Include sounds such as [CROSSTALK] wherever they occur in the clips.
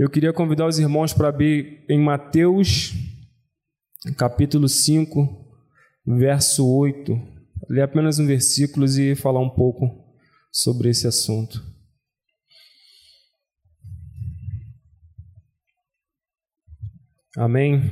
Eu queria convidar os irmãos para abrir em Mateus, capítulo 5, verso 8. Ler apenas um versículo e falar um pouco sobre esse assunto. Amém.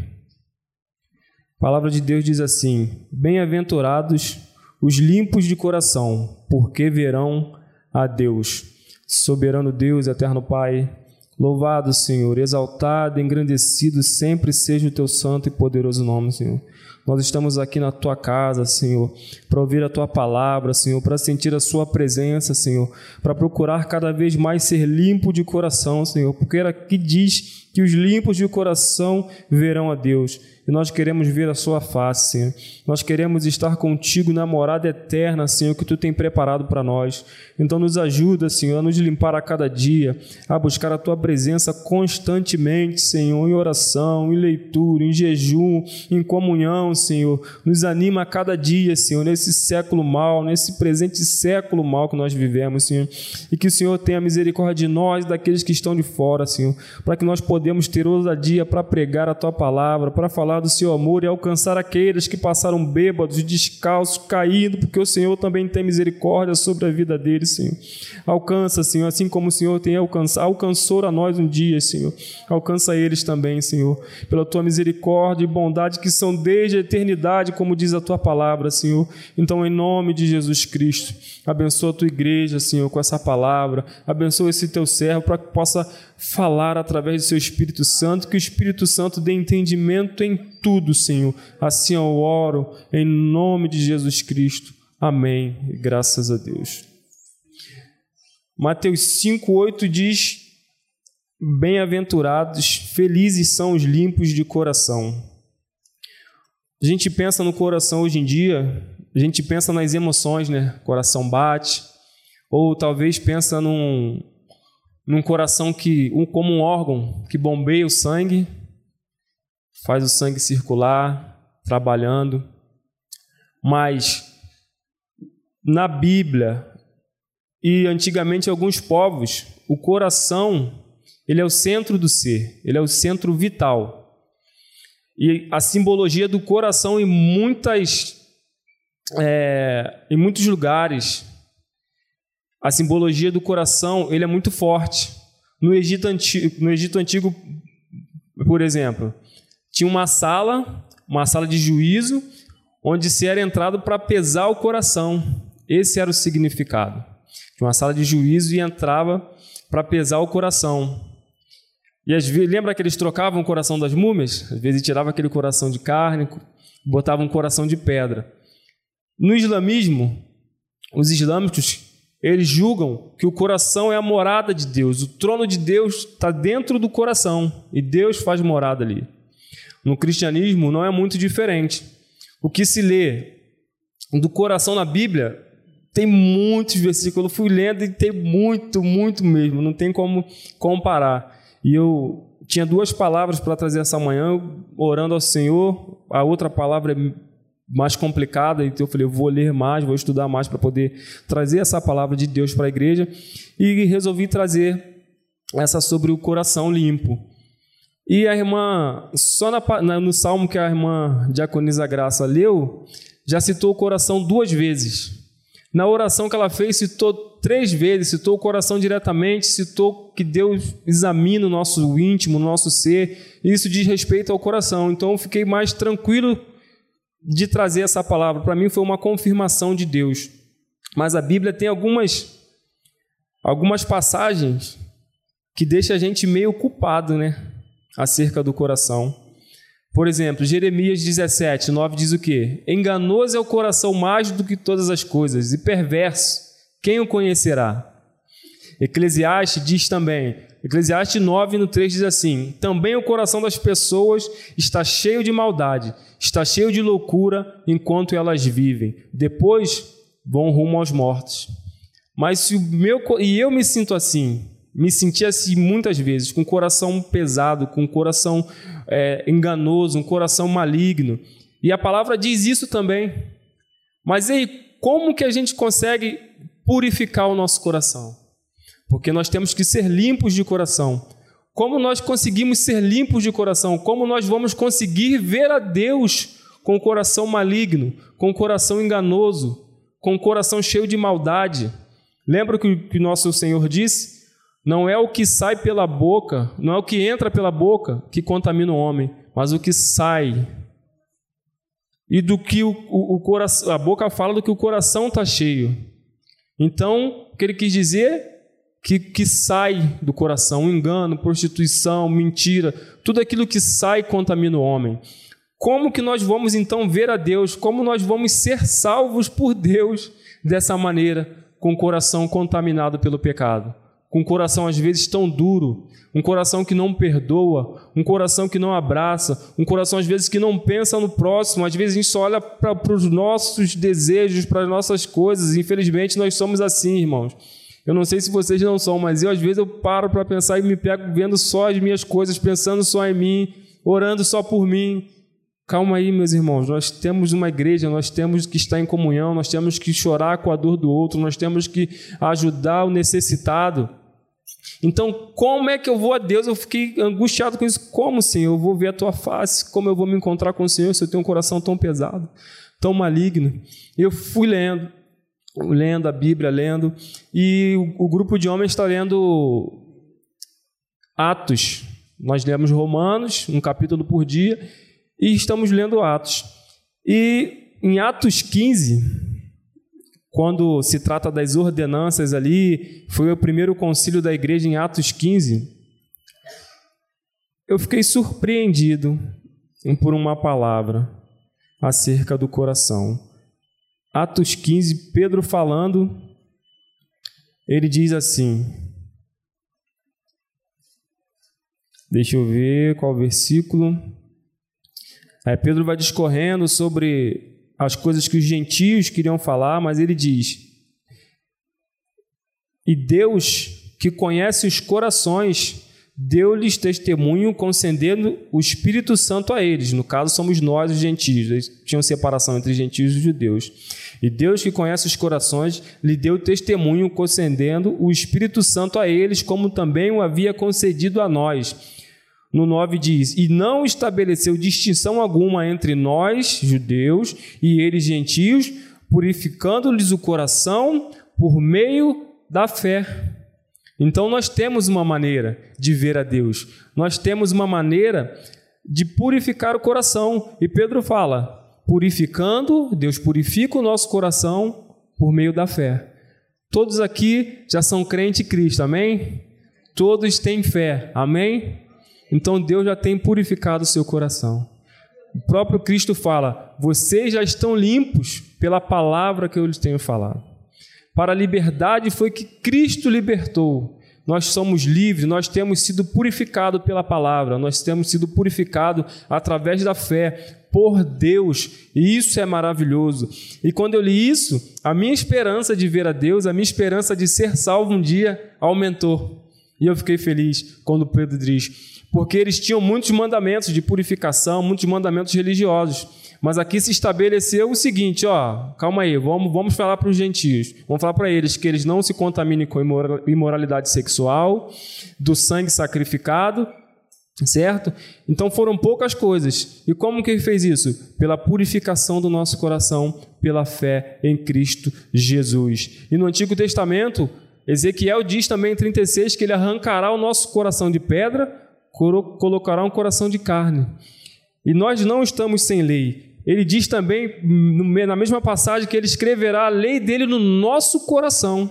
A palavra de Deus diz assim: Bem-aventurados os limpos de coração, porque verão a Deus. Soberano Deus, eterno Pai, louvado, Senhor, exaltado, engrandecido sempre seja o teu santo e poderoso nome, Senhor. Nós estamos aqui na tua casa, Senhor, para ouvir a tua palavra, Senhor, para sentir a sua presença, Senhor, para procurar cada vez mais ser limpo de coração, Senhor, porque era que diz que os limpos de coração verão a Deus e nós queremos ver a Sua face, Senhor. Nós queremos estar contigo na morada eterna, Senhor, que Tu tem preparado para nós. Então, nos ajuda, Senhor, a nos limpar a cada dia, a buscar a Tua presença constantemente, Senhor, em oração, em leitura, em jejum, em comunhão, Senhor. Nos anima a cada dia, Senhor, nesse século mal, nesse presente século mal que nós vivemos, Senhor. E que o Senhor tenha misericórdia de nós, daqueles que estão de fora, Senhor, para que nós podemos ter ousadia para pregar a Tua palavra, para falar do seu amor e alcançar aqueles que passaram bêbados, descalços, caídos, porque o Senhor também tem misericórdia sobre a vida deles, Senhor. Alcança, Senhor, assim como o Senhor tem alcançado, alcançou a nós um dia, Senhor. Alcança eles também, Senhor, pela tua misericórdia e bondade que são desde a eternidade, como diz a tua palavra, Senhor. Então, em nome de Jesus Cristo, abençoa a tua igreja, Senhor, com essa palavra. Abençoa esse teu servo para que possa falar através do seu Espírito Santo, que o Espírito Santo dê entendimento em tudo, Senhor. Assim eu oro em nome de Jesus Cristo. Amém. Graças a Deus. Mateus 5:8 diz: Bem-aventurados, felizes são os limpos de coração. A gente pensa no coração hoje em dia, a gente pensa nas emoções, né? Coração bate, ou talvez pensa num num coração que, como um órgão que bombeia o sangue, faz o sangue circular, trabalhando. Mas na Bíblia e antigamente alguns povos, o coração ele é o centro do ser, ele é o centro vital. E a simbologia do coração em muitas é, em muitos lugares a simbologia do coração ele é muito forte. No Egito, antigo, no Egito Antigo, por exemplo, tinha uma sala, uma sala de juízo, onde se era entrado para pesar o coração. Esse era o significado. Tinha uma sala de juízo e entrava para pesar o coração. E às vezes, lembra que eles trocavam o coração das múmias? Às vezes tiravam aquele coração de carne, botavam um coração de pedra. No islamismo, os islâmicos eles julgam que o coração é a morada de Deus, o trono de Deus está dentro do coração e Deus faz morada ali. No cristianismo não é muito diferente. O que se lê do coração na Bíblia tem muitos versículos. Eu fui lendo e tem muito, muito mesmo. Não tem como comparar. E eu tinha duas palavras para trazer essa manhã, orando ao Senhor. A outra palavra é mais complicada, então eu falei, eu vou ler mais, vou estudar mais para poder trazer essa palavra de Deus para a igreja e resolvi trazer essa sobre o coração limpo. E a irmã, só na, no salmo que a irmã Diaconisa Graça leu, já citou o coração duas vezes. Na oração que ela fez, citou três vezes, citou o coração diretamente, citou que Deus examina o nosso íntimo, o nosso ser, e isso diz respeito ao coração. Então eu fiquei mais tranquilo de trazer essa palavra. Para mim foi uma confirmação de Deus. Mas a Bíblia tem algumas algumas passagens que deixa a gente meio culpado, né, acerca do coração. Por exemplo, Jeremias 17, 9 diz o quê? Enganoso é o coração mais do que todas as coisas, e perverso, quem o conhecerá? Eclesiastes diz também, Eclesiastes 9, no 3 diz assim: Também o coração das pessoas está cheio de maldade, está cheio de loucura enquanto elas vivem. Depois vão rumo aos mortos. Mas se o meu e eu me sinto assim, me senti assim muitas vezes, com o coração pesado, com o coração é, enganoso, um coração maligno. E a palavra diz isso também. Mas aí, como que a gente consegue purificar o nosso coração? Porque nós temos que ser limpos de coração. Como nós conseguimos ser limpos de coração? Como nós vamos conseguir ver a Deus com o coração maligno, com o coração enganoso, com o coração cheio de maldade? Lembra o que nosso Senhor disse? Não é o que sai pela boca, não é o que entra pela boca que contamina o homem, mas o que sai. E do que o, o, o coração, a boca fala do que o coração está cheio. Então, o que ele quis dizer? Que, que sai do coração, engano, prostituição, mentira, tudo aquilo que sai contamina o homem. Como que nós vamos então ver a Deus? Como nós vamos ser salvos por Deus dessa maneira, com o coração contaminado pelo pecado? Com o coração às vezes tão duro, um coração que não perdoa, um coração que não abraça, um coração às vezes que não pensa no próximo, às vezes a gente só olha para os nossos desejos, para as nossas coisas. Infelizmente nós somos assim, irmãos. Eu não sei se vocês não são, mas eu às vezes eu paro para pensar e me pego vendo só as minhas coisas, pensando só em mim, orando só por mim. Calma aí, meus irmãos, nós temos uma igreja, nós temos que estar em comunhão, nós temos que chorar com a dor do outro, nós temos que ajudar o necessitado. Então, como é que eu vou a Deus? Eu fiquei angustiado com isso. Como, Senhor? Eu vou ver a tua face? Como eu vou me encontrar com o Senhor se eu tenho um coração tão pesado, tão maligno? Eu fui lendo, lendo a Bíblia, lendo, e o, o grupo de homens está lendo Atos. Nós lemos Romanos, um capítulo por dia, e estamos lendo Atos. E em Atos 15, quando se trata das ordenanças ali, foi o primeiro concílio da igreja em Atos 15, eu fiquei surpreendido por uma palavra acerca do coração. Atos 15, Pedro falando, ele diz assim: Deixa eu ver qual versículo. Aí Pedro vai discorrendo sobre as coisas que os gentios queriam falar, mas ele diz: E Deus, que conhece os corações, deu-lhes testemunho concedendo o Espírito Santo a eles. No caso, somos nós, os gentios. Eles tinham separação entre gentios e judeus. E Deus, que conhece os corações, lhe deu testemunho concedendo o Espírito Santo a eles, como também o havia concedido a nós no 9 diz: E não estabeleceu distinção alguma entre nós, judeus, e eles, gentios, purificando-lhes o coração por meio da fé. Então nós temos uma maneira de ver a Deus, nós temos uma maneira de purificar o coração. E Pedro fala: purificando, Deus purifica o nosso coração por meio da fé. Todos aqui já são crente em Cristo, amém? Todos têm fé, amém? Então Deus já tem purificado o seu coração. O próprio Cristo fala: vocês já estão limpos pela palavra que eu lhes tenho falado. Para a liberdade foi que Cristo libertou. Nós somos livres, nós temos sido purificados pela palavra, nós temos sido purificados através da fé por Deus, e isso é maravilhoso. E quando eu li isso, a minha esperança de ver a Deus, a minha esperança de ser salvo um dia aumentou. E eu fiquei feliz quando Pedro diz: porque eles tinham muitos mandamentos de purificação, muitos mandamentos religiosos. Mas aqui se estabeleceu o seguinte, ó, calma aí, vamos, vamos falar para os gentios, vamos falar para eles que eles não se contaminem com imoralidade sexual, do sangue sacrificado, certo? Então foram poucas coisas. E como que ele fez isso? Pela purificação do nosso coração, pela fé em Cristo Jesus. E no Antigo Testamento, Ezequiel diz também em 36 que ele arrancará o nosso coração de pedra colocará um coração de carne. E nós não estamos sem lei. Ele diz também, na mesma passagem, que ele escreverá a lei dele no nosso coração,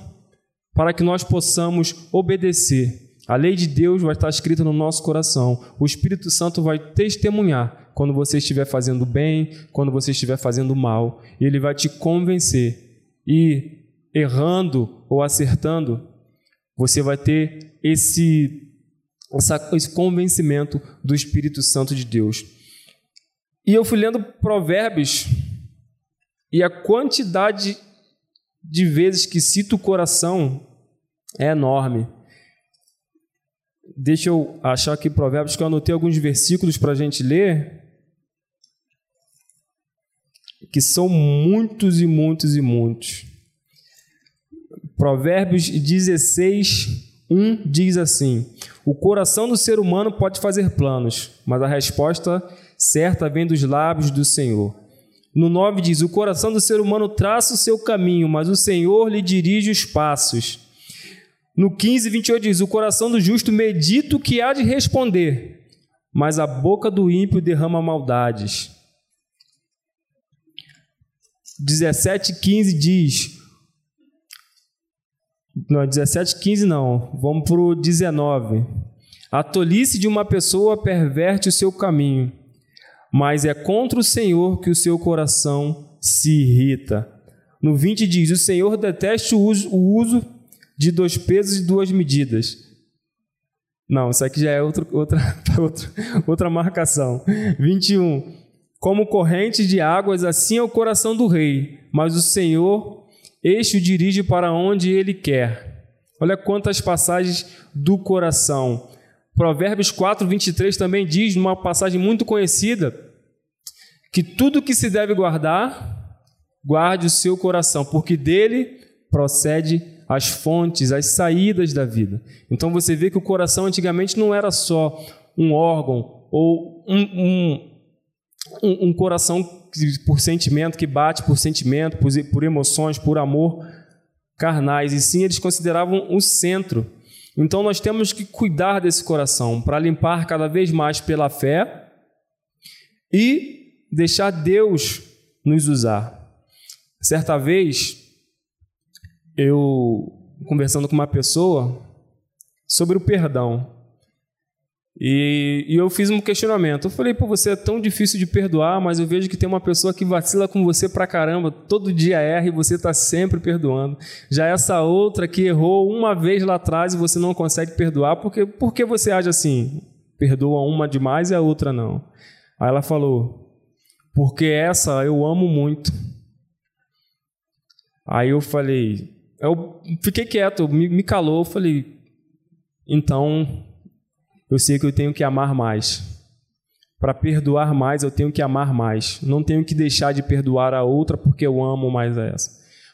para que nós possamos obedecer. A lei de Deus vai estar escrita no nosso coração. O Espírito Santo vai testemunhar quando você estiver fazendo bem, quando você estiver fazendo mal. Ele vai te convencer. E errando ou acertando, você vai ter esse essa, esse convencimento do Espírito Santo de Deus. E eu fui lendo Provérbios e a quantidade de vezes que cito o coração é enorme. Deixa eu achar aqui Provérbios, que eu anotei alguns versículos para a gente ler, que são muitos e muitos e muitos. Provérbios 16, 1 diz assim: O coração do ser humano pode fazer planos, mas a resposta certa vem dos lábios do Senhor. No 9 diz: O coração do ser humano traça o seu caminho, mas o Senhor lhe dirige os passos. No 15, 28 diz: O coração do justo medita o que há de responder, mas a boca do ímpio derrama maldades. 17, 15 diz: Não, 17, 15 não, vamos para o 19. A tolice de uma pessoa perverte o seu caminho mas é contra o Senhor que o seu coração se irrita. No 20 diz: O Senhor detesta o uso, o uso de dois pesos e duas medidas. Não, isso aqui já é outro, outra, [LAUGHS] outra, outra marcação. 21. Como corrente de águas, assim é o coração do rei, mas o Senhor este o dirige para onde ele quer. Olha quantas passagens do coração. Provérbios 4, 23 também diz, numa passagem muito conhecida, que tudo que se deve guardar, guarde o seu coração, porque dele procede as fontes, as saídas da vida. Então você vê que o coração antigamente não era só um órgão ou um, um, um, coração por sentimento, que bate por sentimento, por, por emoções, por amor carnais, e sim eles consideravam o centro então nós temos que cuidar desse coração para limpar cada vez mais pela fé e deixar Deus nos usar. Certa vez, eu conversando com uma pessoa sobre o perdão. E, e, eu fiz um questionamento. Eu falei, pô, você é tão difícil de perdoar, mas eu vejo que tem uma pessoa que vacila com você pra caramba, todo dia erra e você está sempre perdoando. Já essa outra que errou uma vez lá atrás e você não consegue perdoar, porque, por que você age assim? Perdoa uma demais e a outra não. Aí ela falou, porque essa eu amo muito. Aí eu falei, eu fiquei quieto, me, me calou, falei, então eu sei que eu tenho que amar mais. Para perdoar mais, eu tenho que amar mais. Não tenho que deixar de perdoar a outra porque eu amo mais essa.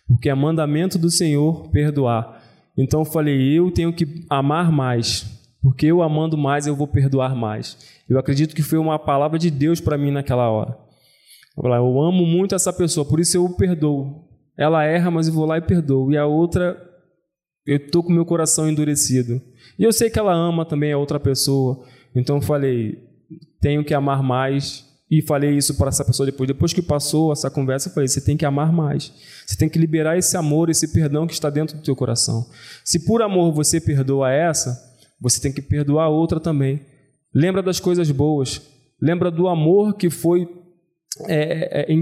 Porque é mandamento do Senhor perdoar. Então eu falei, eu tenho que amar mais. Porque eu amando mais, eu vou perdoar mais. Eu acredito que foi uma palavra de Deus para mim naquela hora. Eu amo muito essa pessoa, por isso eu perdoo. Ela erra, mas eu vou lá e perdoo. E a outra, eu estou com meu coração endurecido. E eu sei que ela ama também a outra pessoa. Então eu falei, tenho que amar mais. E falei isso para essa pessoa depois. Depois que passou essa conversa, eu falei: você tem que amar mais. Você tem que liberar esse amor, esse perdão que está dentro do teu coração. Se por amor você perdoa essa, você tem que perdoar a outra também. Lembra das coisas boas. Lembra do amor que foi é, é, é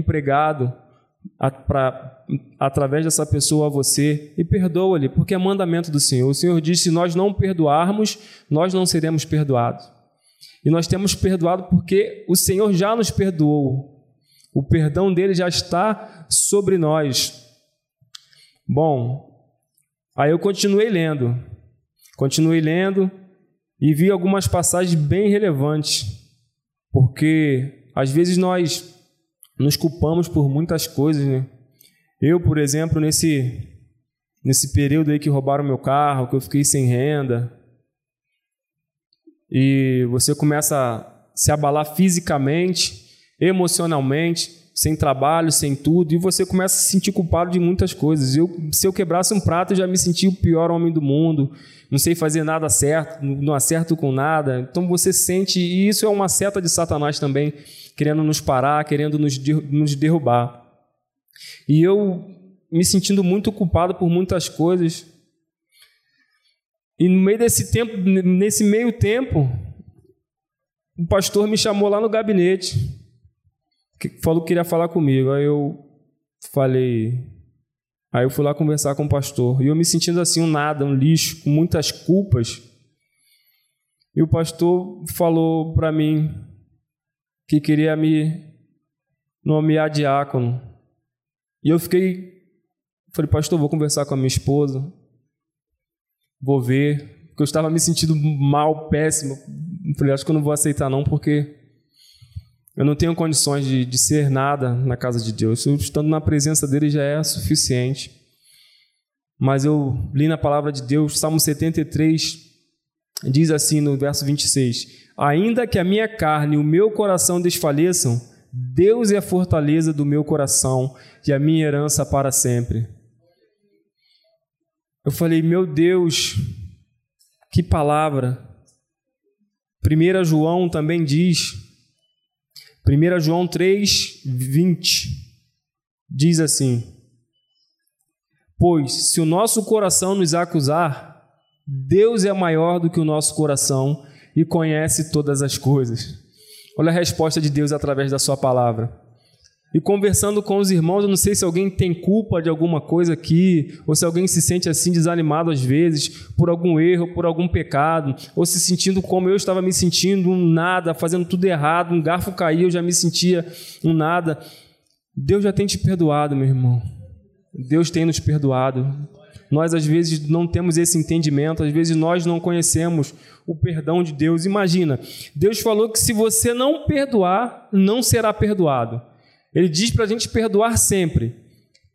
empregado pra, através dessa pessoa a você e perdoa-lhe, porque é mandamento do Senhor. O Senhor diz: se nós não perdoarmos, nós não seremos perdoados. E nós temos perdoado porque o Senhor já nos perdoou. O perdão dele já está sobre nós. Bom, aí eu continuei lendo. Continuei lendo e vi algumas passagens bem relevantes. Porque às vezes nós nos culpamos por muitas coisas, né? Eu, por exemplo, nesse nesse período aí que roubaram meu carro, que eu fiquei sem renda, e você começa a se abalar fisicamente, emocionalmente, sem trabalho, sem tudo, e você começa a se sentir culpado de muitas coisas. Eu, se eu quebrasse um prato, eu já me sentia o pior homem do mundo, não sei fazer nada certo, não acerto com nada. Então você sente, e isso é uma seta de Satanás também, querendo nos parar, querendo nos, nos derrubar. E eu me sentindo muito culpado por muitas coisas. E no meio desse tempo, nesse meio tempo, o pastor me chamou lá no gabinete, falou que queria falar comigo. Aí eu falei, aí eu fui lá conversar com o pastor. E eu me sentindo assim um nada, um lixo, com muitas culpas. E o pastor falou para mim, que queria me nomear diácono. E eu fiquei, falei, pastor, vou conversar com a minha esposa, vou ver, porque eu estava me sentindo mal, péssimo. falei, acho que eu não vou aceitar não, porque eu não tenho condições de, de ser nada na casa de Deus. Eu estando na presença dele já é suficiente. Mas eu li na palavra de Deus, Salmo 73, diz assim no verso 26: Ainda que a minha carne e o meu coração desfaleçam, Deus é a fortaleza do meu coração e a minha herança para sempre. Eu falei, meu Deus, que palavra. 1 João também diz, 1 João 3, 20, diz assim: Pois se o nosso coração nos acusar, Deus é maior do que o nosso coração e conhece todas as coisas. Olha a resposta de Deus através da Sua palavra. E conversando com os irmãos, eu não sei se alguém tem culpa de alguma coisa aqui, ou se alguém se sente assim desanimado às vezes, por algum erro, por algum pecado, ou se sentindo como eu estava me sentindo, um nada, fazendo tudo errado, um garfo caiu, eu já me sentia um nada. Deus já tem te perdoado, meu irmão. Deus tem nos perdoado. Nós às vezes não temos esse entendimento, às vezes nós não conhecemos o perdão de Deus. Imagina, Deus falou que se você não perdoar, não será perdoado. Ele diz para a gente perdoar sempre.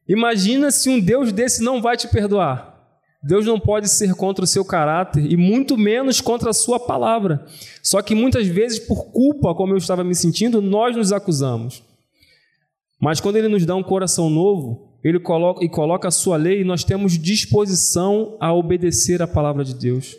Imagina se um Deus desse não vai te perdoar. Deus não pode ser contra o seu caráter e muito menos contra a sua palavra. Só que muitas vezes, por culpa, como eu estava me sentindo, nós nos acusamos. Mas quando Ele nos dá um coração novo, Ele coloca e coloca a sua lei, nós temos disposição a obedecer a palavra de Deus.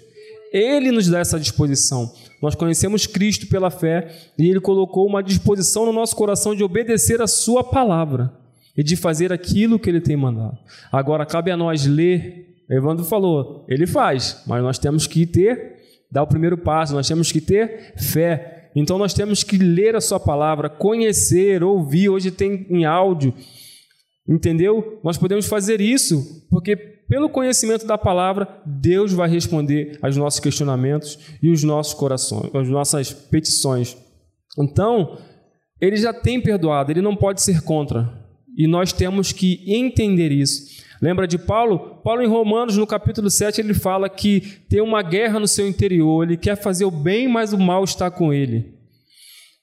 Ele nos dá essa disposição. Nós conhecemos Cristo pela fé e Ele colocou uma disposição no nosso coração de obedecer a Sua palavra e de fazer aquilo que Ele tem mandado. Agora, cabe a nós ler. Evandro falou, ele faz, mas nós temos que ter, dar o primeiro passo, nós temos que ter fé. Então, nós temos que ler a Sua palavra, conhecer, ouvir. Hoje tem em áudio, entendeu? Nós podemos fazer isso porque pelo conhecimento da palavra, Deus vai responder aos nossos questionamentos e os nossos corações, as nossas petições. Então, ele já tem perdoado, ele não pode ser contra. E nós temos que entender isso. Lembra de Paulo? Paulo, em Romanos, no capítulo 7, ele fala que tem uma guerra no seu interior, ele quer fazer o bem, mas o mal está com ele.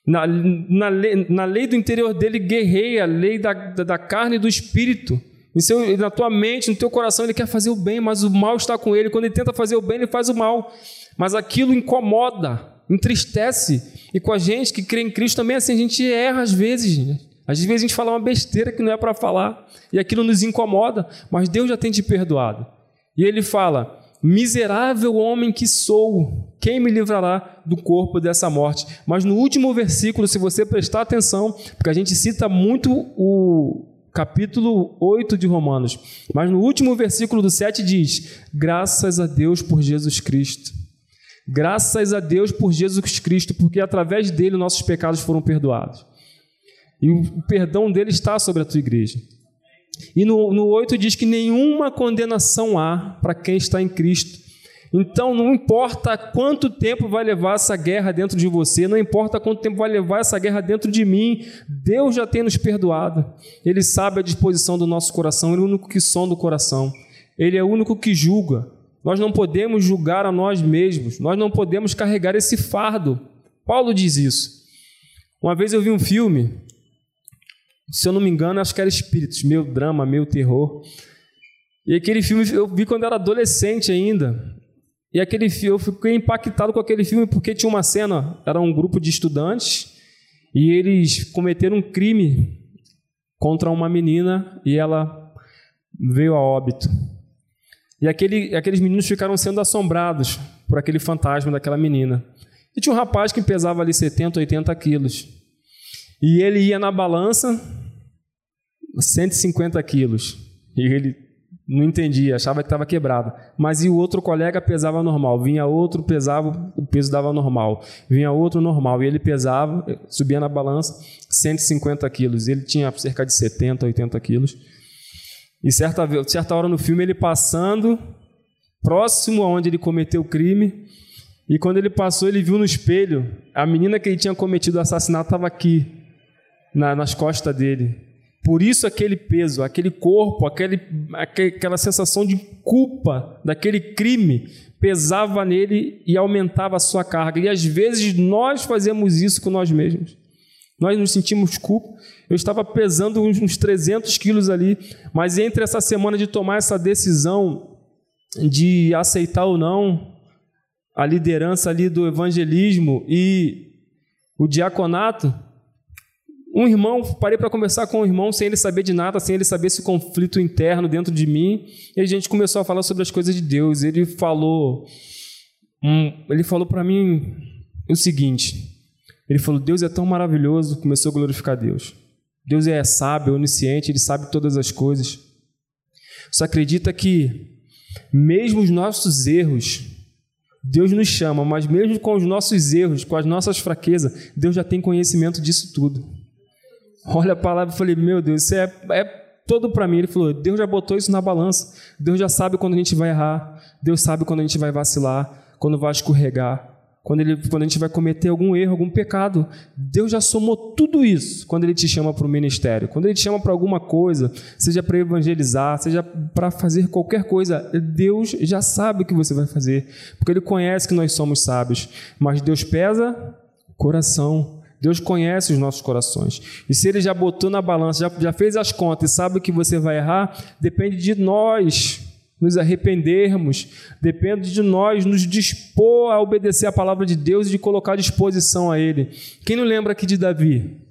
Na, na, lei, na lei do interior dele, guerreia a lei da, da, da carne e do espírito. Seu, na tua mente, no teu coração, ele quer fazer o bem, mas o mal está com ele. Quando ele tenta fazer o bem, ele faz o mal. Mas aquilo incomoda, entristece. E com a gente que crê em Cristo também, assim, a gente erra às vezes. Né? Às vezes a gente fala uma besteira que não é para falar. E aquilo nos incomoda, mas Deus já tem te perdoado. E ele fala: Miserável homem que sou, quem me livrará do corpo dessa morte? Mas no último versículo, se você prestar atenção, porque a gente cita muito o, capítulo 8 de Romanos. Mas no último versículo do 7 diz: Graças a Deus por Jesus Cristo. Graças a Deus por Jesus Cristo, porque através dele nossos pecados foram perdoados. E o perdão dele está sobre a tua igreja. E no, no 8 diz que nenhuma condenação há para quem está em Cristo. Então, não importa quanto tempo vai levar essa guerra dentro de você, não importa quanto tempo vai levar essa guerra dentro de mim, Deus já tem nos perdoado. Ele sabe a disposição do nosso coração, Ele é o único que sonda o coração, Ele é o único que julga. Nós não podemos julgar a nós mesmos, nós não podemos carregar esse fardo. Paulo diz isso. Uma vez eu vi um filme, se eu não me engano, acho que era Espíritos, meio drama, meio terror. E aquele filme eu vi quando era adolescente ainda. E aquele eu fiquei impactado com aquele filme porque tinha uma cena, era um grupo de estudantes e eles cometeram um crime contra uma menina e ela veio a óbito. E aquele, aqueles meninos ficaram sendo assombrados por aquele fantasma daquela menina. E tinha um rapaz que pesava ali 70, 80 quilos. E ele ia na balança 150 quilos. E ele não entendia, achava que estava quebrada. Mas e o outro colega pesava normal. Vinha outro, pesava, o peso dava normal. Vinha outro normal. E ele pesava, subia na balança, 150 quilos. Ele tinha cerca de 70, 80 quilos. E certa, certa hora no filme, ele passando próximo aonde ele cometeu o crime. E quando ele passou, ele viu no espelho a menina que ele tinha cometido o assassinato estava aqui, na, nas costas dele. Por isso aquele peso, aquele corpo, aquele, aquela sensação de culpa daquele crime pesava nele e aumentava a sua carga. E às vezes nós fazemos isso com nós mesmos. Nós nos sentimos culpa. Eu estava pesando uns 300 quilos ali, mas entre essa semana de tomar essa decisão de aceitar ou não, a liderança ali do evangelismo e o diaconato, um irmão, parei para conversar com um irmão sem ele saber de nada, sem ele saber esse conflito interno dentro de mim, e a gente começou a falar sobre as coisas de Deus. Ele falou, um, ele falou para mim o seguinte: ele falou, Deus é tão maravilhoso, começou a glorificar Deus. Deus é sábio, onisciente, ele sabe todas as coisas. Só acredita que mesmo os nossos erros, Deus nos chama, mas mesmo com os nossos erros, com as nossas fraquezas, Deus já tem conhecimento disso tudo. Olha a palavra e falei, meu Deus, isso é, é todo para mim. Ele falou, Deus já botou isso na balança. Deus já sabe quando a gente vai errar. Deus sabe quando a gente vai vacilar, quando vai escorregar. Quando, ele, quando a gente vai cometer algum erro, algum pecado, Deus já somou tudo isso quando Ele te chama para o ministério. Quando Ele te chama para alguma coisa, seja para evangelizar, seja para fazer qualquer coisa, Deus já sabe o que você vai fazer, porque Ele conhece que nós somos sábios. Mas Deus pesa coração. Deus conhece os nossos corações. E se Ele já botou na balança, já, já fez as contas e sabe que você vai errar, depende de nós nos arrependermos, depende de nós nos dispor a obedecer a palavra de Deus e de colocar disposição a Ele. Quem não lembra aqui de Davi?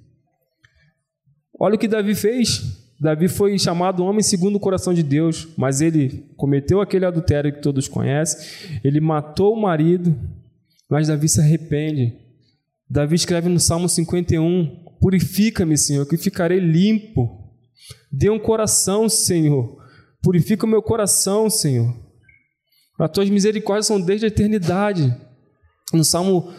Olha o que Davi fez. Davi foi chamado homem segundo o coração de Deus, mas ele cometeu aquele adultério que todos conhecem, ele matou o marido, mas Davi se arrepende. Davi escreve no Salmo 51: Purifica-me, Senhor, que ficarei limpo. Dê um coração, Senhor. Purifica o meu coração, Senhor. As tuas misericórdias são desde a eternidade. No Salmo,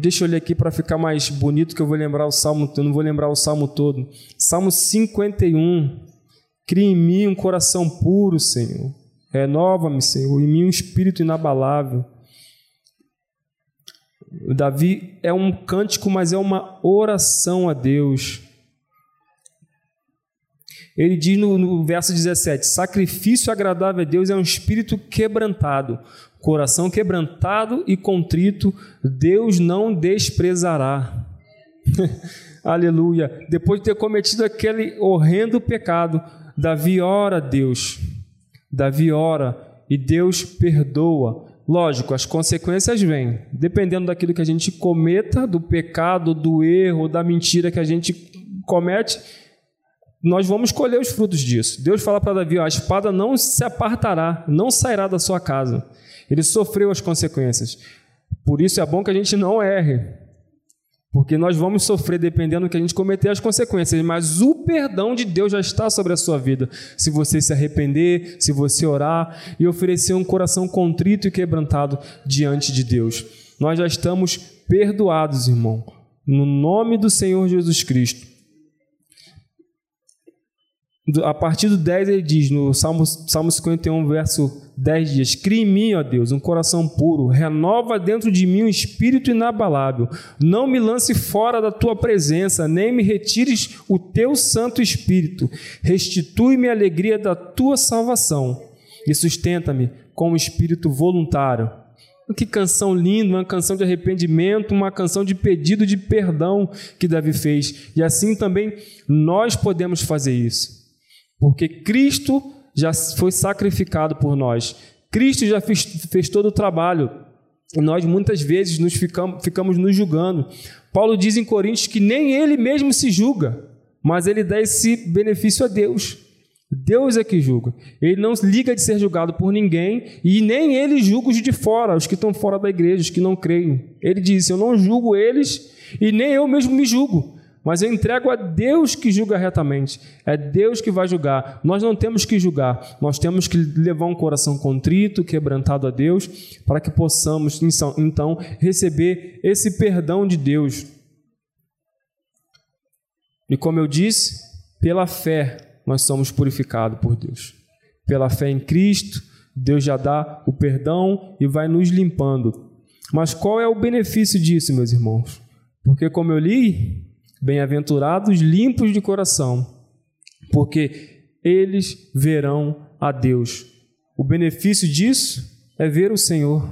deixa eu ler aqui para ficar mais bonito, que eu vou lembrar o Salmo, eu não vou lembrar o Salmo todo. Salmo 51. Cria em mim um coração puro, Senhor. Renova-me, Senhor, em mim um espírito inabalável. Davi é um cântico, mas é uma oração a Deus. Ele diz no, no, verso 17: Sacrifício agradável a Deus é um espírito quebrantado, coração quebrantado e contrito, Deus não desprezará. [LAUGHS] Aleluia. Depois de ter cometido aquele horrendo pecado, Davi ora a Deus. Davi ora e Deus perdoa. Lógico, as consequências vêm, dependendo daquilo que a gente cometa, do pecado, do erro, da mentira que a gente comete, nós vamos colher os frutos disso. Deus fala para Davi: a espada não se apartará, não sairá da sua casa. Ele sofreu as consequências. Por isso é bom que a gente não erre, porque nós vamos sofrer dependendo do que a gente cometer as consequências, mas o perdão de Deus já está sobre a sua vida. Se você se arrepender, se você orar e oferecer um coração contrito e quebrantado diante de Deus. Nós já estamos perdoados, irmão, no nome do Senhor Jesus Cristo. A partir do 10 ele diz, no Salmo, Salmo 51, verso 10 dias: Cria em mim, ó Deus, um coração puro, renova dentro de mim um espírito inabalável. Não me lance fora da tua presença, nem me retires o teu Santo Espírito. Restitui-me a alegria da tua salvação e sustenta-me com um espírito voluntário. Que canção linda, uma canção de arrependimento, uma canção de pedido de perdão que Davi fez. E assim também nós podemos fazer isso. Porque Cristo já foi sacrificado por nós. Cristo já fez, fez todo o trabalho. E nós muitas vezes nos ficamos, ficamos nos julgando. Paulo diz em Coríntios que nem ele mesmo se julga, mas ele dá esse benefício a Deus. Deus é que julga. Ele não liga de ser julgado por ninguém e nem ele julga os de fora, os que estão fora da igreja, os que não creem. Ele diz: Eu não julgo eles e nem eu mesmo me julgo mas eu entrego a Deus que julga retamente. É Deus que vai julgar. Nós não temos que julgar, nós temos que levar um coração contrito, quebrantado a Deus, para que possamos então receber esse perdão de Deus. E como eu disse, pela fé nós somos purificados por Deus. Pela fé em Cristo, Deus já dá o perdão e vai nos limpando. Mas qual é o benefício disso, meus irmãos? Porque, como eu li, Bem-aventurados limpos de coração, porque eles verão a Deus. O benefício disso é ver o Senhor.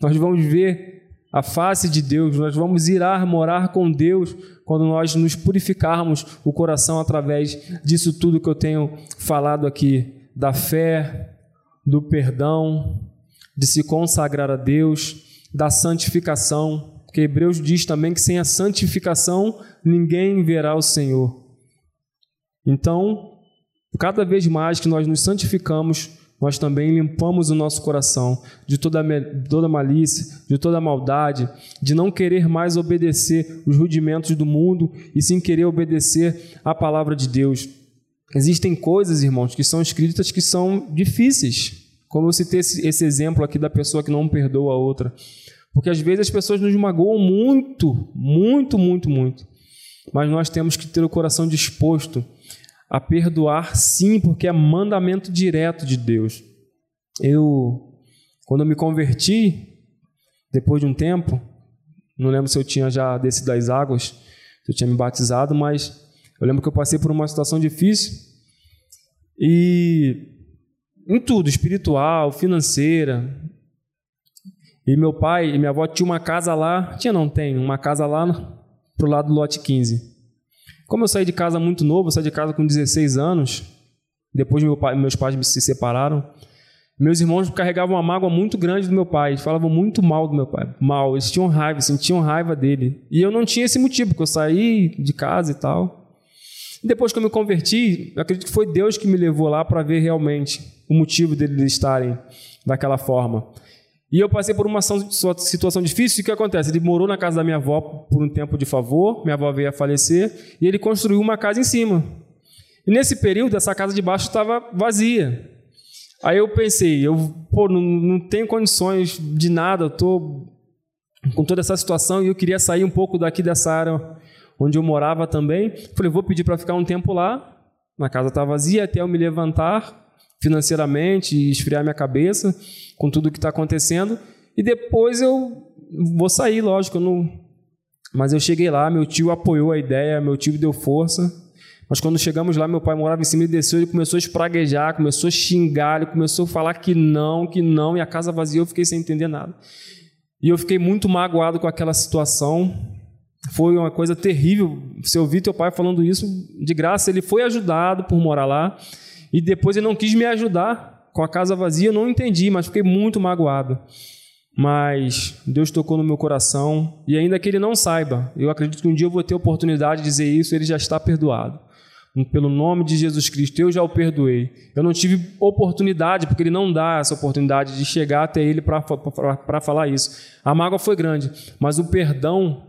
Nós vamos ver a face de Deus, nós vamos ir morar com Deus quando nós nos purificarmos o coração através disso tudo que eu tenho falado aqui, da fé, do perdão, de se consagrar a Deus, da santificação, porque Hebreus diz também que sem a santificação ninguém verá o Senhor. Então, cada vez mais que nós nos santificamos, nós também limpamos o nosso coração de toda, toda malícia, de toda maldade, de não querer mais obedecer os rudimentos do mundo e sim querer obedecer a palavra de Deus. Existem coisas, irmãos, que são escritas que são difíceis, como eu citei esse, esse exemplo aqui da pessoa que não perdoa a outra. Porque às vezes as pessoas nos magoam muito, muito, muito, muito. Mas nós temos que ter o coração disposto a perdoar, sim, porque é mandamento direto de Deus. Eu, quando eu me converti, depois de um tempo, não lembro se eu tinha já descido das águas, se eu tinha me batizado, mas eu lembro que eu passei por uma situação difícil e em tudo, espiritual, financeira. E meu pai e minha avó tinham uma casa lá, tinha não tem, uma casa lá pro lado do lote 15. Como eu saí de casa muito novo, eu saí de casa com 16 anos, depois meu pai, meus pais se separaram, meus irmãos carregavam uma mágoa muito grande do meu pai, falavam muito mal do meu pai, mal, eles tinham raiva, sentiam raiva dele. E eu não tinha esse motivo, porque eu saí de casa e tal. Depois que eu me converti, eu acredito que foi Deus que me levou lá para ver realmente o motivo deles estarem daquela forma. E eu passei por uma situação difícil. O que acontece? Ele morou na casa da minha avó por um tempo de favor. Minha avó veio a falecer. E ele construiu uma casa em cima. E nesse período, essa casa de baixo estava vazia. Aí eu pensei, eu pô, não, não tenho condições de nada, estou com toda essa situação e eu queria sair um pouco daqui dessa área onde eu morava também. Falei, vou pedir para ficar um tempo lá. Na casa está vazia até eu me levantar financeiramente e esfriar minha cabeça com tudo que está acontecendo. E depois eu vou sair, lógico, eu não... mas eu cheguei lá, meu tio apoiou a ideia, meu tio deu força. Mas quando chegamos lá, meu pai morava em cima e desceu, ele começou a espraguejar, começou a xingar, ele começou a falar que não, que não, e a casa vazia, eu fiquei sem entender nada. E eu fiquei muito magoado com aquela situação. Foi uma coisa terrível. Se eu ouvir teu pai falando isso, de graça, ele foi ajudado por morar lá. E depois ele não quis me ajudar com a casa vazia, eu não entendi, mas fiquei muito magoado. Mas Deus tocou no meu coração e ainda que ele não saiba, eu acredito que um dia eu vou ter oportunidade de dizer isso, ele já está perdoado. Pelo nome de Jesus Cristo, eu já o perdoei. Eu não tive oportunidade, porque ele não dá essa oportunidade de chegar até ele para falar isso. A mágoa foi grande, mas o perdão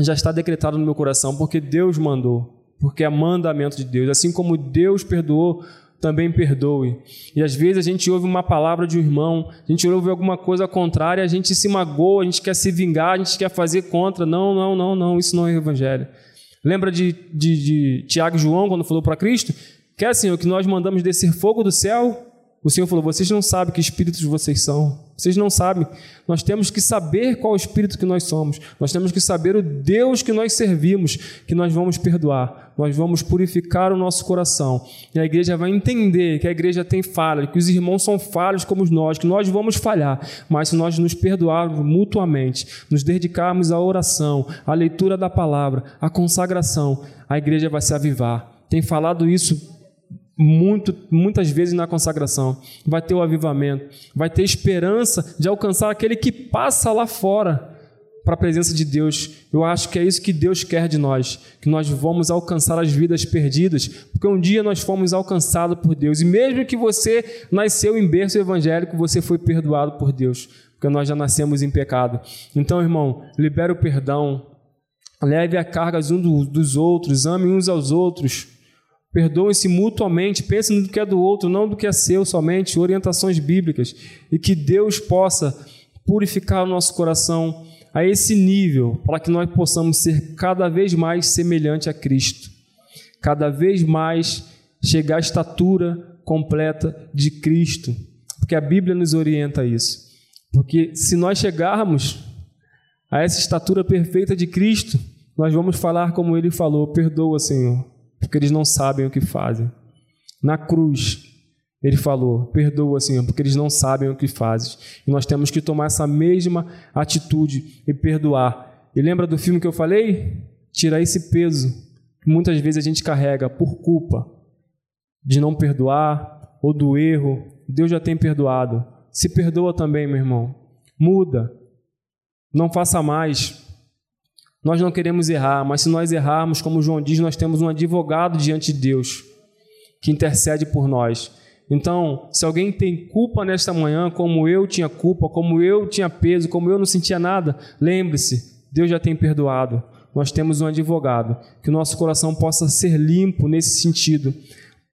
já está decretado no meu coração, porque Deus mandou, porque é mandamento de Deus. Assim como Deus perdoou também perdoe. E às vezes a gente ouve uma palavra de um irmão, a gente ouve alguma coisa contrária, a gente se magoa, a gente quer se vingar, a gente quer fazer contra. Não, não, não, não, isso não é evangelho. Lembra de, de, de Tiago e João quando falou para Cristo? Quer, Senhor, que nós mandamos descer fogo do céu? O Senhor falou: vocês não sabem que espíritos vocês são. Vocês não sabem. Nós temos que saber qual espírito que nós somos. Nós temos que saber o Deus que nós servimos, que nós vamos perdoar. Nós vamos purificar o nosso coração. E a igreja vai entender que a igreja tem falha, que os irmãos são falhos como nós, que nós vamos falhar. Mas se nós nos perdoarmos mutuamente, nos dedicarmos à oração, à leitura da palavra, à consagração, a igreja vai se avivar. Tem falado isso muito, muitas vezes na consagração. Vai ter o avivamento, vai ter esperança de alcançar aquele que passa lá fora para a presença de Deus. Eu acho que é isso que Deus quer de nós, que nós vamos alcançar as vidas perdidas, porque um dia nós fomos alcançados por Deus. E mesmo que você nasceu em berço evangélico, você foi perdoado por Deus, porque nós já nascemos em pecado. Então, irmão, libere o perdão, leve a cargas uns dos outros, ame uns aos outros Perdoem-se mutuamente, pensem no que é do outro, não do que é seu somente, orientações bíblicas, e que Deus possa purificar o nosso coração a esse nível, para que nós possamos ser cada vez mais semelhante a Cristo, cada vez mais chegar à estatura completa de Cristo, porque a Bíblia nos orienta a isso. Porque se nós chegarmos a essa estatura perfeita de Cristo, nós vamos falar como ele falou: perdoa, Senhor, porque eles não sabem o que fazem. Na cruz, ele falou: Perdoa, Senhor, porque eles não sabem o que fazem. E nós temos que tomar essa mesma atitude e perdoar. E lembra do filme que eu falei? Tirar esse peso que muitas vezes a gente carrega por culpa de não perdoar ou do erro. Deus já tem perdoado. se perdoa também, meu irmão. Muda. Não faça mais. Nós não queremos errar, mas se nós errarmos, como João diz, nós temos um advogado diante de Deus que intercede por nós. Então, se alguém tem culpa nesta manhã, como eu tinha culpa, como eu tinha peso, como eu não sentia nada, lembre-se, Deus já tem perdoado. Nós temos um advogado. Que o nosso coração possa ser limpo nesse sentido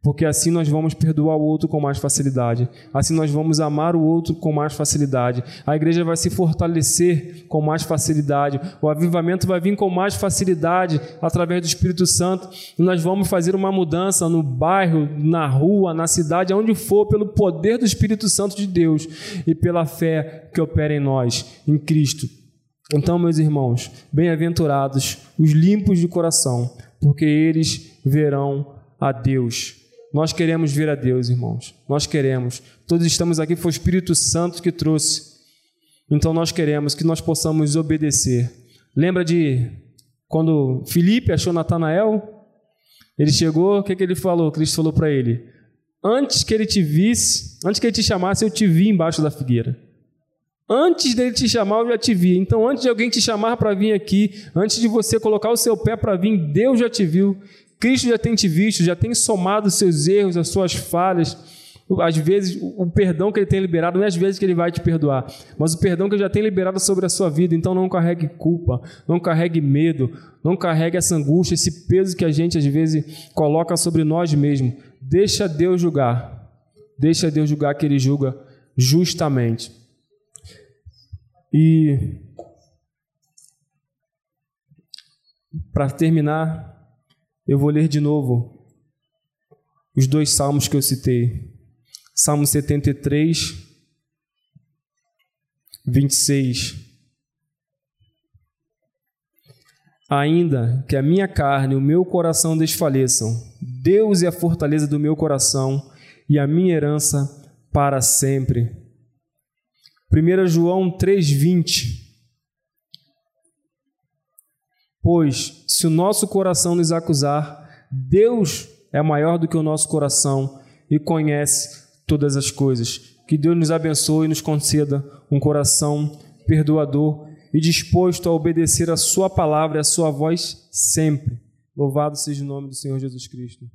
porque assim nós vamos perdoar o outro com mais facilidade, assim nós vamos amar o outro com mais facilidade, a igreja vai se fortalecer com mais facilidade, o avivamento vai vir com mais facilidade através do Espírito Santo, e nós vamos fazer uma mudança no bairro, na rua, na cidade, aonde for, pelo poder do Espírito Santo de Deus e pela fé que opera em nós, em Cristo. Então, meus irmãos, bem-aventurados os limpos de coração, porque eles verão a Deus. Nós queremos ver a Deus, irmãos. Nós queremos. Todos estamos aqui, foi o Espírito Santo que trouxe. Então nós queremos que nós possamos obedecer. Lembra de quando Felipe achou Natanael? Ele chegou, o que, que ele falou? Cristo falou para ele: Antes que ele te visse, antes que ele te chamasse, eu te vi embaixo da figueira. Antes dele te chamar, eu já te vi. Então, antes de alguém te chamar para vir aqui, antes de você colocar o seu pé para vir, Deus já te viu. Cristo já tem te visto, já tem somado os seus erros, as suas falhas. Às vezes, o perdão que ele tem liberado não é às vezes que ele vai te perdoar, mas o perdão que ele já tem liberado sobre a sua vida. Então, não carregue culpa, não carregue medo, não carregue essa angústia, esse peso que a gente às vezes coloca sobre nós mesmos. Deixa Deus julgar. Deixa Deus julgar que ele julga justamente. E para terminar, eu vou ler de novo os dois salmos que eu citei. Salmo 73, 26. Ainda que a minha carne e o meu coração desfaleçam, Deus é a fortaleza do meu coração e a minha herança para sempre. 1 João 3,20 Pois, se o nosso coração nos acusar, Deus é maior do que o nosso coração e conhece todas as coisas. Que Deus nos abençoe e nos conceda um coração perdoador e disposto a obedecer a Sua palavra e a Sua voz sempre. Louvado seja o nome do Senhor Jesus Cristo.